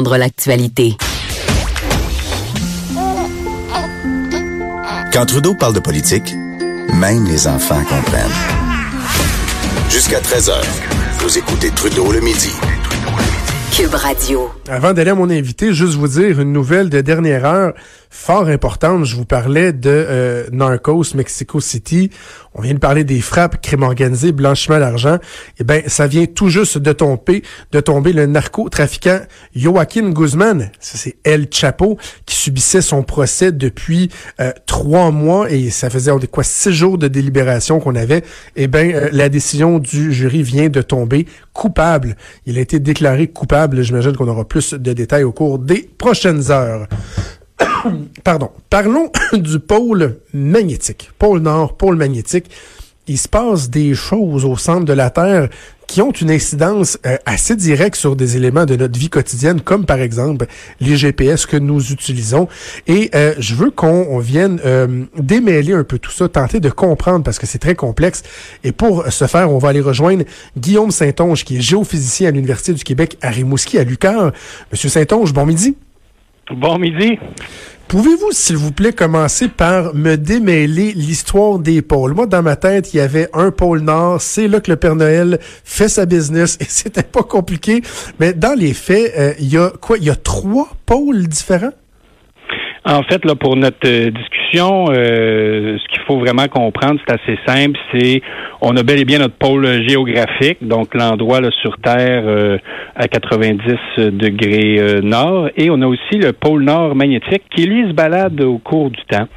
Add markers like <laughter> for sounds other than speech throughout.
l'actualité. Quand Trudeau parle de politique, même les enfants comprennent. Jusqu'à 13h, vous écoutez Trudeau le midi. Cube Radio. Avant d'aller à mon invité, juste vous dire une nouvelle de dernière heure fort importante. Je vous parlais de euh, Narcos, Mexico City. On vient de parler des frappes, crime organisé, blanchiment d'argent. Eh ben, ça vient tout juste de tomber, de tomber le narcotrafiquant Joaquin Guzman. c'est El Chapo qui subissait son procès depuis euh, trois mois et ça faisait quoi six jours de délibération qu'on avait. Eh ben, euh, la décision du jury vient de tomber coupable. Il a été déclaré coupable. J'imagine qu'on aura plus de détails au cours des prochaines heures. <coughs> Pardon. Parlons <coughs> du pôle magnétique. Pôle Nord, pôle magnétique. Il se passe des choses au centre de la Terre qui ont une incidence euh, assez directe sur des éléments de notre vie quotidienne, comme par exemple les GPS que nous utilisons. Et euh, je veux qu'on vienne euh, démêler un peu tout ça, tenter de comprendre parce que c'est très complexe. Et pour ce faire, on va aller rejoindre Guillaume Saint-Onge, qui est géophysicien à l'Université du Québec à Rimouski, à Lucar. Monsieur Saint-Onge, bon midi. Bon midi. Pouvez-vous, s'il vous plaît, commencer par me démêler l'histoire des pôles? Moi, dans ma tête, il y avait un pôle Nord, c'est là que le Père Noël fait sa business et <laughs> c'était pas compliqué. Mais dans les faits, euh, il y a quoi? Il y a trois pôles différents? En fait, là, pour notre euh, discussion, euh, ce qu'il faut vraiment comprendre, c'est assez simple. C'est on a bel et bien notre pôle géographique, donc l'endroit sur Terre euh, à 90 degrés nord, et on a aussi le pôle nord magnétique qui lui se balade au cours du temps.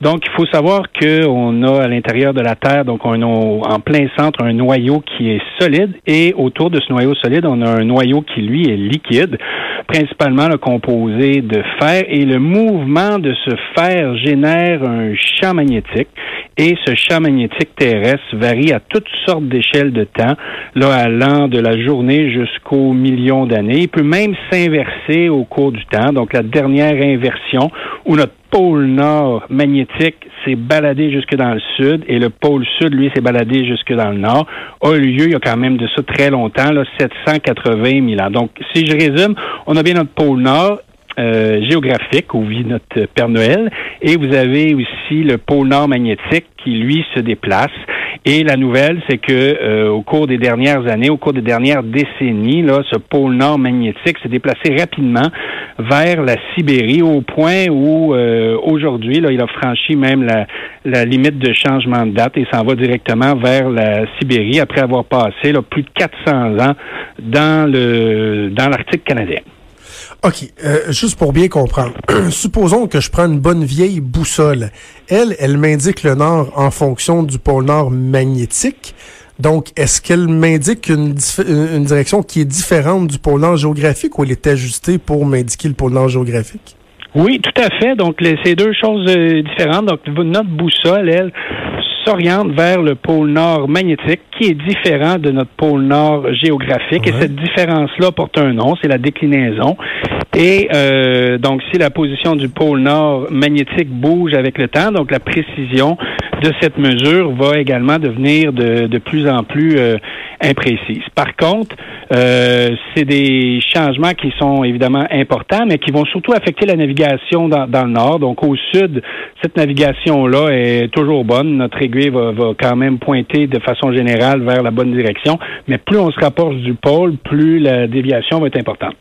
Donc, il faut savoir qu'on a à l'intérieur de la Terre, donc on a en plein centre un noyau qui est solide et autour de ce noyau solide, on a un noyau qui, lui, est liquide, principalement le composé de fer. Et le mouvement de ce fer génère un champ magnétique et ce champ magnétique terrestre varie à toutes sortes d'échelles de temps, là allant de la journée jusqu'aux millions d'années. Il peut même s'inverser au cours du temps. Donc la dernière inversion où notre pôle nord magnétique s'est baladé jusque dans le sud et le pôle sud, lui, s'est baladé jusque dans le nord, a eu lieu il y a quand même de ça très longtemps, là, 780 000 ans. Donc, si je résume, on a bien notre pôle nord euh, géographique où vit notre Père Noël. Et vous avez aussi le pôle nord magnétique qui, lui, se déplace. Et la nouvelle, c'est que euh, au cours des dernières années, au cours des dernières décennies, là, ce pôle nord magnétique s'est déplacé rapidement vers la Sibérie au point où euh, aujourd'hui, là, il a franchi même la, la limite de changement de date et s'en va directement vers la Sibérie après avoir passé là, plus de 400 ans dans le dans l'Arctique canadien. OK, euh, juste pour bien comprendre. <clears throat> Supposons que je prends une bonne vieille boussole. Elle, elle m'indique le nord en fonction du pôle nord magnétique. Donc, est-ce qu'elle m'indique une, direction qui est différente du pôle nord géographique ou elle est ajustée pour m'indiquer le pôle nord géographique? Oui, tout à fait. Donc, c'est deux choses euh, différentes. Donc, notre boussole, elle, s'oriente vers le pôle nord magnétique, qui est différent de notre pôle nord géographique. Et cette différence-là porte un nom, c'est la déclinaison. Et euh, donc, si la position du pôle nord magnétique bouge avec le temps, donc la précision de cette mesure va également devenir de, de plus en plus euh, imprécise. Par contre, euh, c'est des changements qui sont évidemment importants, mais qui vont surtout affecter la navigation dans, dans le nord. Donc, au sud, cette navigation-là est toujours bonne. Notre aiguille va, va quand même pointer de façon générale vers la bonne direction, mais plus on se rapproche du pôle, plus la déviation va être importante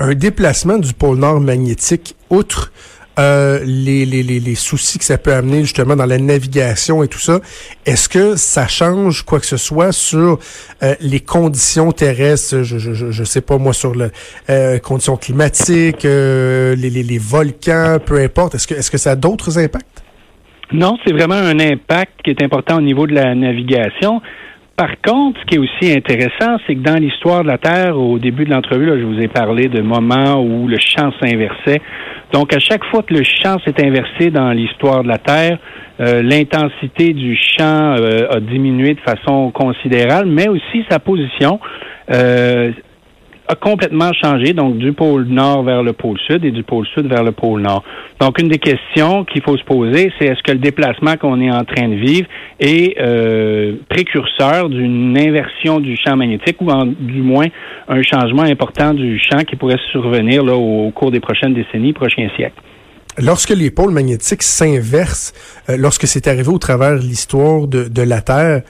un déplacement du pôle nord magnétique, outre euh, les, les, les, soucis que ça peut amener justement dans la navigation et tout ça, est-ce que ça change quoi que ce soit sur euh, les conditions terrestres, je, je, je, sais pas moi, sur les euh, conditions climatiques, les, les, les, volcans, peu importe, est-ce que, est-ce que ça a d'autres impacts? Non, c'est vraiment un impact qui est important au niveau de la navigation. Par contre, ce qui est aussi intéressant, c'est que dans l'histoire de la Terre, au début de l'entrevue, je vous ai parlé de moments où le champ s'inversait. Donc, à chaque fois que le champ s'est inversé dans l'histoire de la Terre, euh, l'intensité du champ euh, a diminué de façon considérable, mais aussi sa position. Euh, a complètement changé, donc du pôle nord vers le pôle sud et du pôle sud vers le pôle nord. Donc, une des questions qu'il faut se poser, c'est est-ce que le déplacement qu'on est en train de vivre est euh, précurseur d'une inversion du champ magnétique ou du moins un changement important du champ qui pourrait survenir là, au, cours des prochaines décennies, prochains siècles? Lorsque les pôles magnétiques s'inversent, euh, lorsque c'est arrivé au travers de l'histoire de, de la Terre,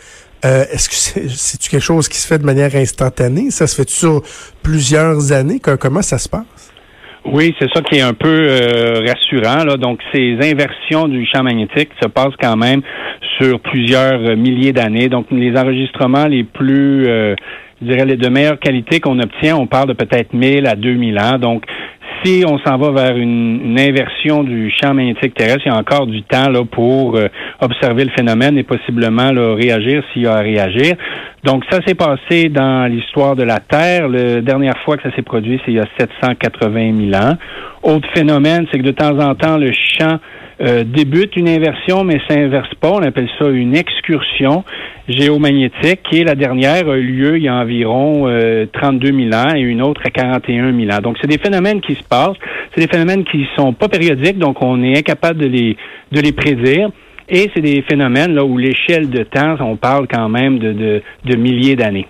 euh, est-ce que c'est quelque chose qui se fait de manière instantanée? Ça se fait sur plusieurs années? Comment ça se passe? Oui, c'est ça qui est un peu euh, rassurant. Donc, ces inversions du champ magnétique se passent quand même sur plusieurs euh, milliers d'années. Donc, les enregistrements les plus, je dirais, les de meilleure qualité qu'on obtient, on parle de peut-être 1000 à 2000 ans. Donc, si on s'en va vers une, inversion du champ magnétique terrestre, il y a encore du temps là, pour euh, observer le phénomène et possiblement là, réagir s'il y a à réagir. Donc, ça s'est passé dans l'histoire de la Terre. La dernière fois que ça s'est produit, c'est il y a 780 000 ans. Autre phénomène, c'est que de temps en temps, le champ euh, débute une inversion, mais s'inverse pas. On appelle ça une excursion géomagnétique. Et la dernière a eu lieu il y a environ 32 euh, 000 ans et une autre à 41 000 ans. Donc, c'est des phénomènes qui se passent. C'est des phénomènes qui sont pas périodiques, donc on est incapable de les, de les prédire. Et c'est des phénomènes là où l'échelle de temps, on parle quand même de, de milliers d'années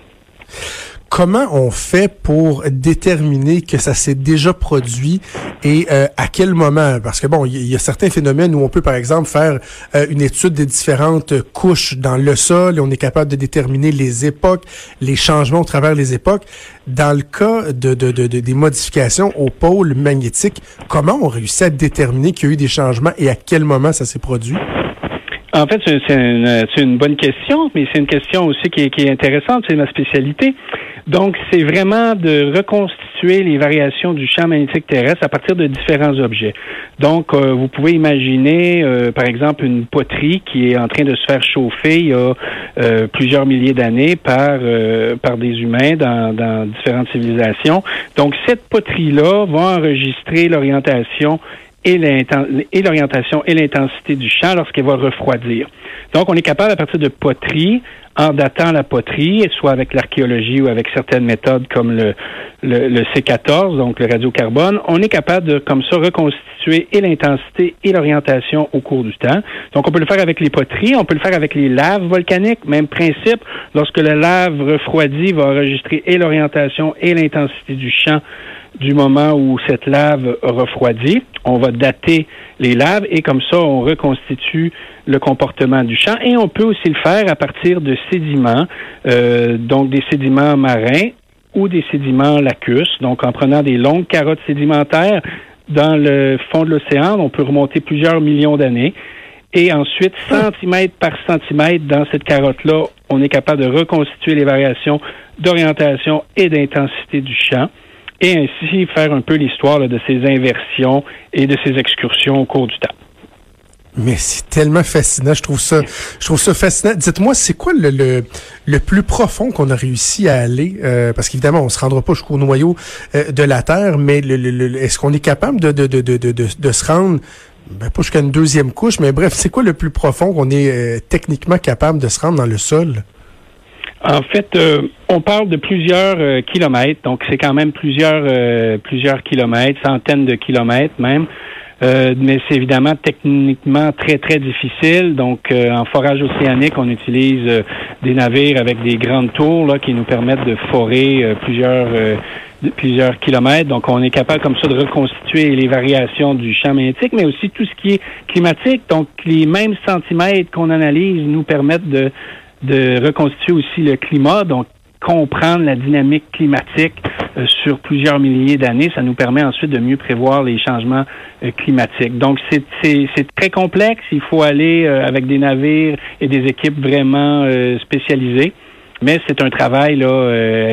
comment on fait pour déterminer que ça s'est déjà produit et euh, à quel moment? Parce que bon, il y, a certains phénomènes où on peut, par exemple, faire euh, une étude des différentes couches dans le sol et on est capable de déterminer les époques, les changements au travers des époques. Dans le cas de, de, de, des modifications au pôle magnétique, comment on réussit à déterminer qu'il y a eu des changements et à quel moment ça s'est produit? En fait, c'est une, une, bonne question, mais c'est une question aussi qui est, qui est intéressante, c'est ma spécialité. Donc, c'est vraiment de reconstituer les variations du champ magnétique terrestre à partir de différents objets. Donc, euh, vous pouvez imaginer, euh, par exemple, une poterie qui est en train de se faire chauffer il y a euh, plusieurs milliers d'années par par des humains dans, dans différentes civilisations. Donc, cette poterie-là va enregistrer l'orientation et l'orientation et l'intensité du champ lorsqu'elle va refroidir. Donc, on est capable, à partir de poterie, en datant la poterie, soit avec l'archéologie ou avec certaines méthodes comme le, le, C14, donc le radiocarbone, on est capable de, comme ça, reconstituer et l'intensité et l'orientation au cours du temps. Donc, on peut le faire avec les poteries, on peut le faire avec les laves volcaniques, même principe. Lorsque la lave refroidit, va enregistrer et l'orientation et l'intensité du champ du moment où cette lave refroidit. On va dater les laves et comme ça, on reconstitue le comportement du champ. Et on peut aussi le faire à partir de sédiments, euh, donc des sédiments marins ou des sédiments lacusses. Donc, en prenant des longues carottes sédimentaires dans le fond de l'océan, on peut remonter plusieurs millions d'années. Et ensuite, centimètre par centimètre dans cette carotte-là, on est capable de reconstituer les variations d'orientation et d'intensité du champ et ainsi faire un peu l'histoire de ces inversions et de ces excursions au cours du temps. Mais c'est tellement fascinant, je trouve ça, je trouve ça fascinant. Dites-moi, c'est quoi le, le, le, plus profond qu'on a réussi à aller? Euh, Parce qu'évidemment, on se rendra pas jusqu'au noyau euh, de la Terre, mais le, est-ce qu'on est capable de, de, de, de, de, de se rendre ben, pas jusqu'à une deuxième couche, mais bref, c'est quoi le plus profond qu'on est euh, techniquement capable de se rendre dans le sol? En fait, euh, on parle de plusieurs euh, kilomètres, donc c'est quand même plusieurs euh, plusieurs kilomètres, centaines de kilomètres même. mais c'est évidemment techniquement très très difficile. Donc en forage océanique, on utilise des navires avec des grandes tours là, qui nous permettent de forer plusieurs plusieurs kilomètres. Donc on est capable comme ça de reconstituer les variations du champ magnétique, mais aussi tout ce qui est climatique. Donc les mêmes centimètres qu'on analyse nous permettent de de reconstituer aussi le climat, donc comprendre la dynamique climatique euh, sur plusieurs milliers d'années, ça nous permet ensuite de mieux prévoir les changements euh, climatiques. Donc c'est très complexe, il faut aller euh, avec des navires et des équipes vraiment spécialisées, mais c'est un travail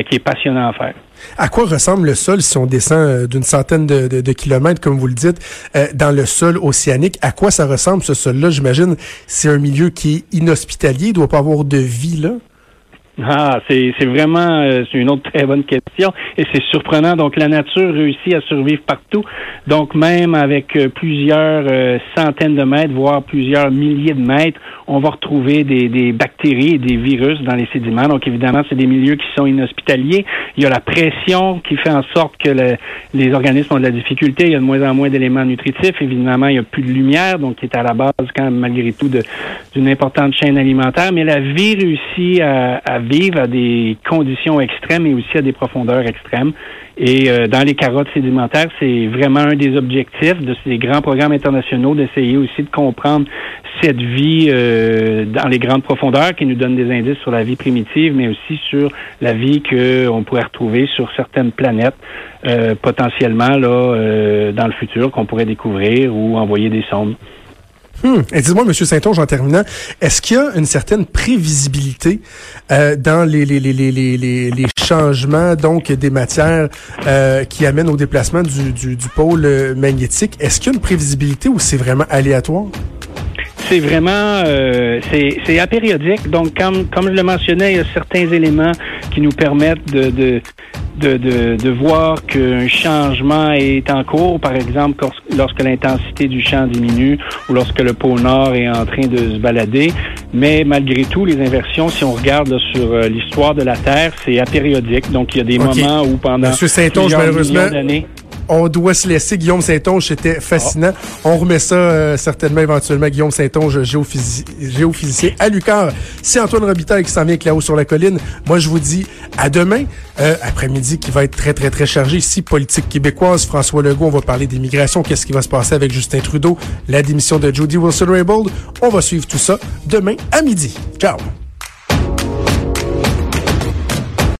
qui est passionnant à faire. À quoi ressemble le sol si on descend euh, d'une centaine de, kilomètres, comme vous le dites, euh, dans le sol océanique? À quoi ça ressemble ce sol-là? J'imagine c'est un milieu qui est inhospitalier, il doit pas avoir de vie là. Ah, c'est vraiment euh, une autre très bonne question et c'est surprenant. Donc la nature réussit à survivre partout. Donc même avec plusieurs centaines de mètres, voire plusieurs milliers de mètres, on va retrouver des, bactéries et des virus dans les sédiments. Donc, évidemment, c'est des milieux qui sont inhospitaliers. Il y a la pression qui fait en sorte que les organismes ont de la difficulté. Il y a de moins en moins d'éléments nutritifs. Évidemment, il n'y a plus de lumière, donc qui est à la base, quand même, malgré tout, d'une importante chaîne alimentaire. Mais la vie réussit à, à vivre à des conditions extrêmes et aussi à des profondeurs extrêmes. Et euh, dans les carottes sédimentaires, c'est vraiment un des objectifs de ces grands programmes internationaux d'essayer aussi de comprendre cette vie euh, dans les grandes profondeurs qui nous donne des indices sur la vie primitive, mais aussi sur la vie qu'on pourrait retrouver sur certaines planètes euh, potentiellement là dans le futur qu'on pourrait découvrir ou envoyer des sondes. Hmm. Et dis-moi, M. Saint-Onge, en terminant, est-ce qu'il y a une certaine prévisibilité euh, dans les, les, les, les, les, changements donc des matières euh, qui amènent au déplacement du, du, du pôle euh, magnétique? Est-ce qu'il y a une prévisibilité ou c'est vraiment aléatoire? C'est vraiment euh, c'est apériodique. Donc, comme, comme je le mentionnais, il y a certains éléments qui nous permettent de, de, de, de, de voir qu'un changement est en cours, par exemple lorsque l'intensité du champ diminue ou lorsque le pôle Nord est en train de se balader. Mais malgré tout, les inversions, si on regarde sur euh, l'histoire de la Terre, c'est apériodique. Donc, il y a des moments où pendant Monsieur plusieurs malheureusement, d'années on doit se laisser. Guillaume Saint-Onge, c'était fascinant. On remet ça euh, certainement éventuellement. Guillaume Saint-Onge, géophysicien à Lucar. C'est Antoine Robitaille qui s'en vient avec là-haut sur la colline. Moi, je vous dis à demain, euh, après-midi, qui va être très, très, très chargé. Ici, politique québécoise. François Legault, on va parler d'immigration. Qu'est-ce qui va se passer avec Justin Trudeau? La démission de Jody Wilson-Raybould. On va suivre tout ça demain à midi. Ciao!